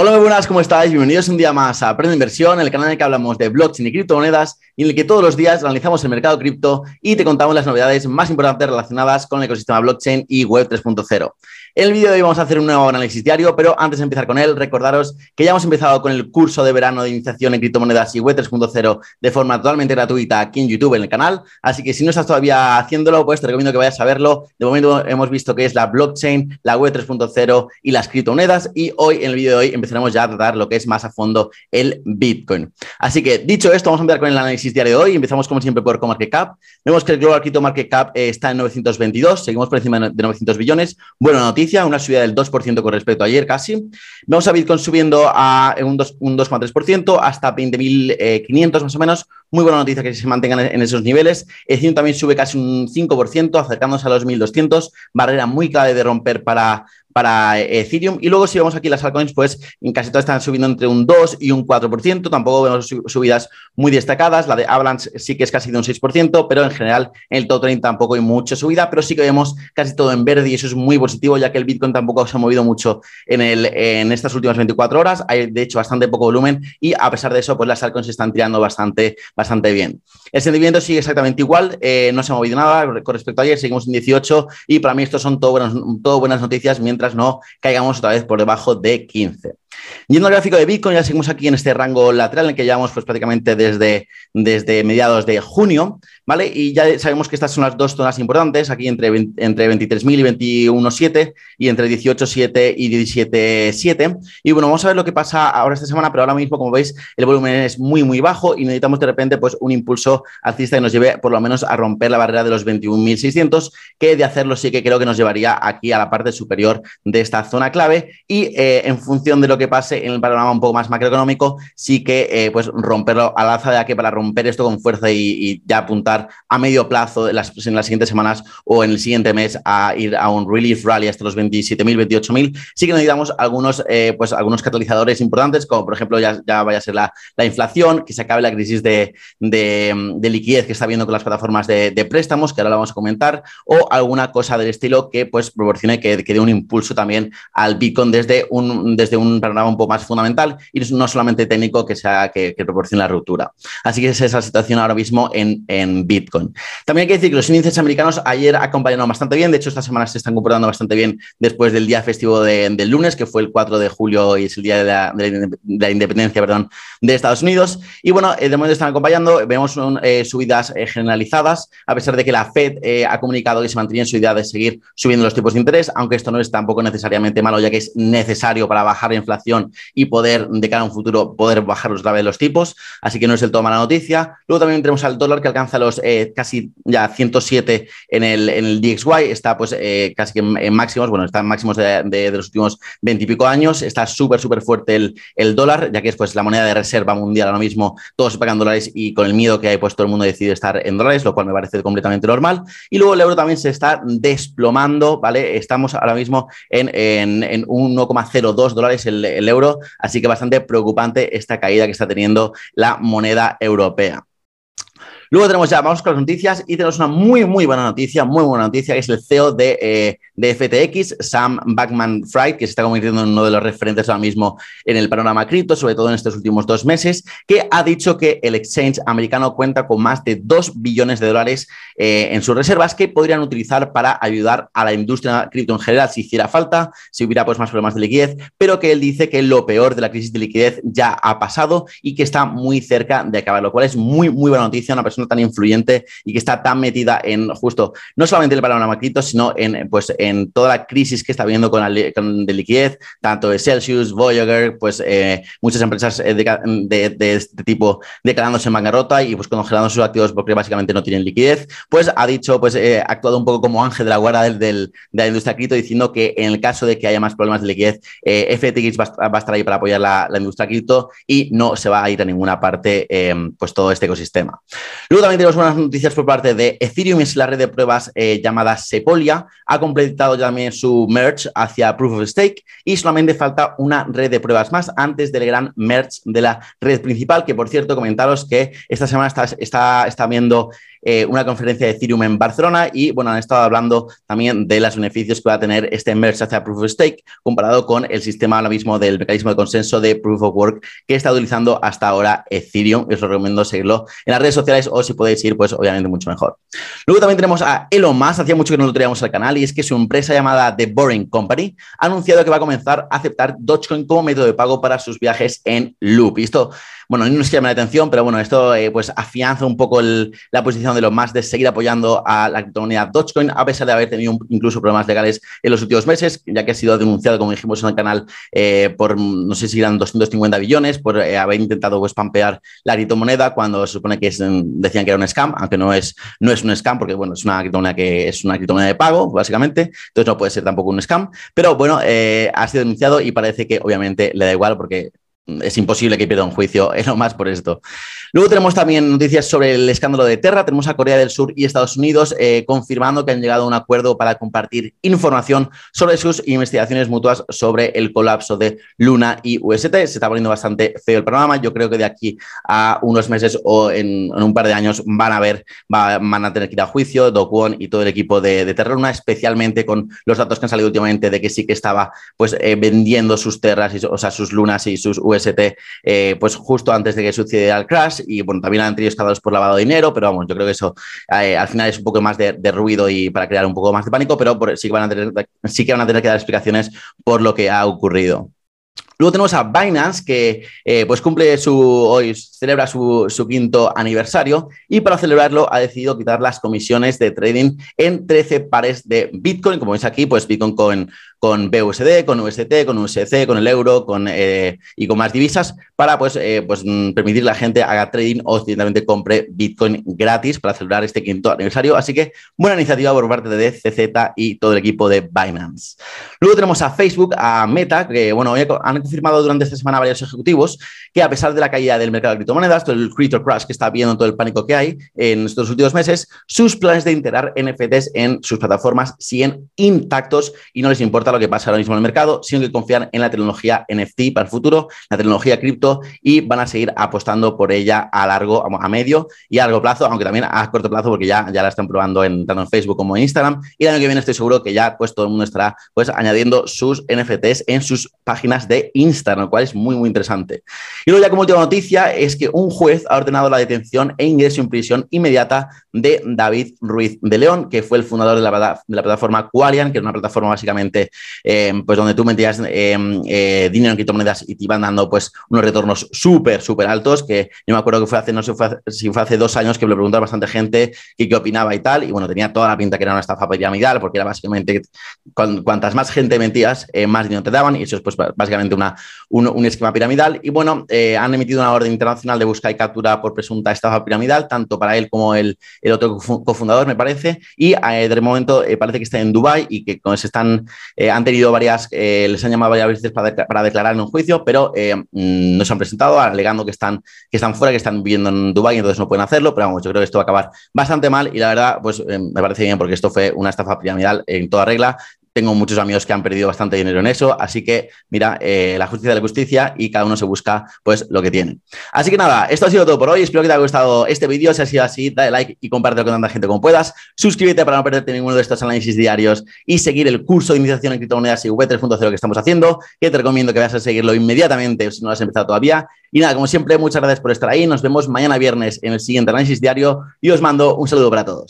Hola, muy buenas, ¿cómo estáis? Bienvenidos un día más a Aprende Inversión, el canal en el que hablamos de blockchain y criptomonedas y en el que todos los días analizamos el mercado cripto y te contamos las novedades más importantes relacionadas con el ecosistema blockchain y Web 3.0. En el vídeo de hoy vamos a hacer un nuevo análisis diario, pero antes de empezar con él, recordaros que ya hemos empezado con el curso de verano de iniciación en criptomonedas y Web 3.0 de forma totalmente gratuita aquí en YouTube, en el canal. Así que si no estás todavía haciéndolo, pues te recomiendo que vayas a verlo. De momento hemos visto que es la blockchain, la Web 3.0 y las criptomonedas. Y hoy, en el vídeo de hoy, empezaremos ya a tratar lo que es más a fondo el Bitcoin. Así que dicho esto, vamos a empezar con el análisis diario de hoy. Empezamos como siempre por CoMarketCap. Vemos que el Global Crypto Market Cap eh, está en 922, seguimos por encima de 900 billones. Buena noticia, una subida del 2% con respecto a ayer casi. Vemos a Bitcoin subiendo a un 2,3% hasta 20.500 más o menos. Muy buena noticia que se mantengan en esos niveles. Ethereum también sube casi un 5%, acercándose a los 1.200. Barrera muy clave de romper para, para Ethereum. Y luego si vemos aquí las altcoins, pues en casi todas están subiendo entre un 2 y un 4%. Tampoco vemos subidas muy destacadas. La de Avalanche sí que es casi de un 6%, pero en general en el top 30 tampoco hay mucha subida, pero sí que vemos casi todo en verde y eso es muy positivo, ya que el Bitcoin tampoco se ha movido mucho en, el, en estas últimas 24 horas. Hay de hecho bastante poco volumen y a pesar de eso, pues las altcoins se están tirando bastante, bastante bien. El sentimiento sigue exactamente igual, eh, no se ha movido nada con respecto a ayer, seguimos en 18 y para mí estos son todo buenas, todo buenas noticias mientras no caigamos otra vez por debajo de 15. Yendo al gráfico de Bitcoin, ya seguimos aquí en este rango lateral en el que llevamos pues, prácticamente desde, desde mediados de junio, ¿vale? Y ya sabemos que estas son las dos zonas importantes, aquí entre, entre 23.000 y 21.7 y entre 18.7 y 17.7. Y bueno, vamos a ver lo que pasa ahora esta semana, pero ahora mismo, como veis, el volumen es muy, muy bajo y necesitamos de repente pues, un impulso alcista que nos lleve por lo menos a romper la barrera de los 21.600, que de hacerlo sí que creo que nos llevaría aquí a la parte superior de esta zona clave y eh, en función de lo que pase en el panorama un poco más macroeconómico, sí que eh, pues romperlo al alza de aquí para romper esto con fuerza y, ya apuntar a medio plazo en las, en las, siguientes semanas o en el siguiente mes a ir a un relief rally hasta los 27.000, 28.000. Sí que necesitamos algunos, eh, pues, algunos catalizadores importantes, como por ejemplo ya, ya vaya a ser la, la inflación, que se acabe la crisis de, de, de, liquidez que está viendo con las plataformas de, préstamos, que ahora lo vamos a comentar, o alguna cosa del estilo que pues proporcione que, que dé un impulso también al Bitcoin desde un, desde un panorama un poco más fundamental y no solamente técnico que, sea, que, proporcione la ruptura. Así que es esa situación ahora mismo en, en, Bitcoin. También hay que decir que los índices americanos ayer acompañaron bastante bien, de hecho esta semana se están comportando bastante bien después del día festivo de, del lunes, que fue el 4 de julio y es el día de la, de la independencia perdón, de Estados Unidos. Y bueno, eh, de momento están acompañando, vemos un, eh, subidas eh, generalizadas, a pesar de que la Fed eh, ha comunicado que se mantiene en su idea de seguir subiendo los tipos de interés, aunque esto no es tampoco necesariamente malo, ya que es necesario para bajar la inflación y poder, de cara a un futuro, poder bajar otra vez los tipos. Así que no es el todo mala noticia. Luego también tenemos al dólar que alcanza los eh, casi ya 107 en el, en el DXY. Está pues eh, casi que en, máximos, bueno, está en máximos de, de, de los últimos 20 y pico años. Está súper, súper fuerte el, el, dólar, ya que es pues la moneda de reserva mundial ahora mismo. Todos se pagan dólares y con el miedo que hay, pues todo el mundo decide estar en dólares, lo cual me parece completamente normal. Y luego el euro también se está desplomando, ¿vale? Estamos ahora mismo en, en, en 1,02 dólares el, el euro, así que bastante preocupante esta caída que está teniendo la moneda europea. Luego tenemos ya, vamos con las noticias y tenemos una muy, muy buena noticia, muy buena noticia, que es el CEO de, eh, de FTX, Sam Backman Fried, que se está convirtiendo en uno de los referentes ahora mismo en el panorama cripto, sobre todo en estos últimos dos meses, que ha dicho que el exchange americano cuenta con más de 2 billones de dólares eh, en sus reservas que podrían utilizar para ayudar a la industria cripto en general si hiciera falta, si hubiera pues, más problemas de liquidez, pero que él dice que lo peor de la crisis de liquidez ya ha pasado y que está muy cerca de acabar, lo cual es muy, muy buena noticia, una persona tan influyente y que está tan metida en justo, no solamente el panorama cripto, sino en, pues, en toda la crisis que está viendo con, la, liquidez, tanto de Celsius, Voyager, pues eh, muchas empresas eh, de, este tipo declarándose en bancarrota y pues congelando sus activos porque básicamente no tienen liquidez, pues ha dicho, pues eh, actuado un poco como ángel de la guarda del, de la industria cripto diciendo que en el caso de que haya más problemas de liquidez, eh, FTX va, va, a estar ahí para apoyar la, la, industria cripto y no se va a ir a ninguna parte pues todo este ecosistema. Luego también tenemos unas noticias por parte de Ethereum, es la red de pruebas eh, llamada Sepolia. Ha completado también su merge hacia Proof of Stake y solamente falta una red de pruebas más antes del gran merge de la red principal, que por cierto, comentaros que esta semana está, está, está viendo eh, una conferencia de Ethereum en Barcelona y bueno, han estado hablando también de los beneficios que va a tener este merge hacia Proof of Stake comparado con el sistema ahora mismo del mecanismo de consenso de Proof of Work que está utilizando hasta ahora Ethereum. Os recomiendo seguirlo en las redes sociales o si podéis ir, pues obviamente mucho mejor. Luego también tenemos a Elon Musk, hacía mucho que no lo traíamos al canal y es que su empresa llamada The Boring Company ha anunciado que va a comenzar a aceptar Dogecoin como método de pago para sus viajes en Loop. Y bueno, no nos llama la atención, pero bueno, esto eh, pues afianza un poco la posición de los más de seguir apoyando a la criptomoneda Dogecoin, a pesar de haber tenido incluso problemas legales en los últimos meses, ya que ha sido denunciado, como dijimos en el canal, eh, por no sé si eran 250 billones, por eh, haber intentado pues, la criptomoneda cuando se supone que decían que era un scam, aunque no es, no es un scam, porque bueno, es una criptomoneda que es una criptomoneda de pago, básicamente, entonces no puede ser tampoco un scam, pero bueno, ha sido denunciado y parece que obviamente le da igual porque es imposible que pierda un juicio, es lo más por esto. Luego tenemos también noticias sobre el escándalo de Terra. Tenemos a Corea del Sur y Estados Unidos eh, confirmando que han llegado a un acuerdo para compartir información sobre sus investigaciones mutuas sobre el colapso de Luna y UST. Se está poniendo bastante feo el programa. Yo creo que de aquí a unos meses o en, un par de años van a ver, van a tener que ir a juicio Do Kwon y todo el equipo de, Terra Luna, especialmente con los datos que han salido últimamente de que sí que estaba pues eh, vendiendo sus terras, y, o sea, sus lunas y sus UST, eh, pues justo antes de que sucediera el crash y bueno, también han tenido escándalos por lavado de dinero, pero vamos, yo creo que eso eh, al final es un poco más de, ruido y para crear un poco más de pánico, pero sí, que van a tener, sí que van a tener que dar explicaciones por lo que ha ocurrido. Luego tenemos a Binance, que eh, pues cumple su, hoy celebra su, su, quinto aniversario y para celebrarlo ha decidido quitar las comisiones de trading en 13 pares de Bitcoin. Como veis aquí, pues Bitcoin con, con BUSD, con UST, con USC, con el euro con, eh, y con más divisas para pues, eh, pues, mm, permitir que la gente haga trading o directamente compre Bitcoin gratis para celebrar este quinto aniversario. Así que buena iniciativa por parte de CZ y todo el equipo de Binance. Luego tenemos a Facebook, a Meta, que bueno, han confirmado durante esta semana varios ejecutivos que a pesar de la caída del mercado de criptomonedas, todo el crypto crash que está viendo, todo el pánico que hay en estos últimos meses, sus planes de integrar NFTs en sus plataformas siguen intactos y no les importa lo que pasa ahora mismo en el mercado, sino que confían en la tecnología NFT para el futuro, la tecnología cripto y van a seguir apostando por ella a largo, a medio y a largo plazo, aunque también a corto plazo porque ya, ya la están probando en, tanto en Facebook como en Instagram. Y el año que viene estoy seguro que ya pues todo el mundo estará pues añadiendo sus NFTs en sus páginas de Instagram, lo cual es muy, muy interesante. Y luego ya como última noticia es que un juez ha ordenado la detención e ingreso en prisión inmediata de David Ruiz de León, que fue el fundador de la, plataforma Quarian, que es una plataforma básicamente eh, pues donde tú metías eh, eh, dinero en criptomonedas y te iban dando pues unos retornos súper, súper altos, que yo me acuerdo que fue hace, no sé si fue hace dos años que me lo preguntaba bastante gente qué opinaba y tal, y bueno, tenía toda la pinta que era una estafa piramidal, porque era básicamente cuantas más gente metías, más dinero te daban, y eso es pues básicamente una, un, esquema piramidal. Y bueno, han emitido una orden internacional de busca y captura por presunta estafa piramidal, tanto para él como el, el otro cofundador, me parece, y de momento parece que está en Dubai y que se están han tenido varias, eh, les han llamado varias veces para, declarar en un juicio, pero eh, mm, no se han presentado, alegando que están, que están fuera, que están viviendo en Dubái entonces no pueden hacerlo. Pero vamos, yo creo que esto va a acabar bastante mal y la verdad, pues eh, me parece bien porque esto fue una estafa piramidal en toda regla. Tengo muchos amigos que han perdido bastante dinero en eso, así que mira, eh, la justicia de la justicia y cada uno se busca pues lo que tiene. Así que nada, esto ha sido todo por hoy. Espero que te haya gustado este vídeo. Si ha sido así, dale like y compártelo con tanta gente como puedas. Suscríbete para no perderte ninguno de estos análisis diarios y seguir el curso de iniciación en criptomonedas y V3.0 que estamos haciendo, que te recomiendo que vayas a seguirlo inmediatamente si no lo has empezado todavía. Y nada, como siempre, muchas gracias por estar ahí. Nos vemos mañana viernes en el siguiente análisis diario y os mando un saludo para todos.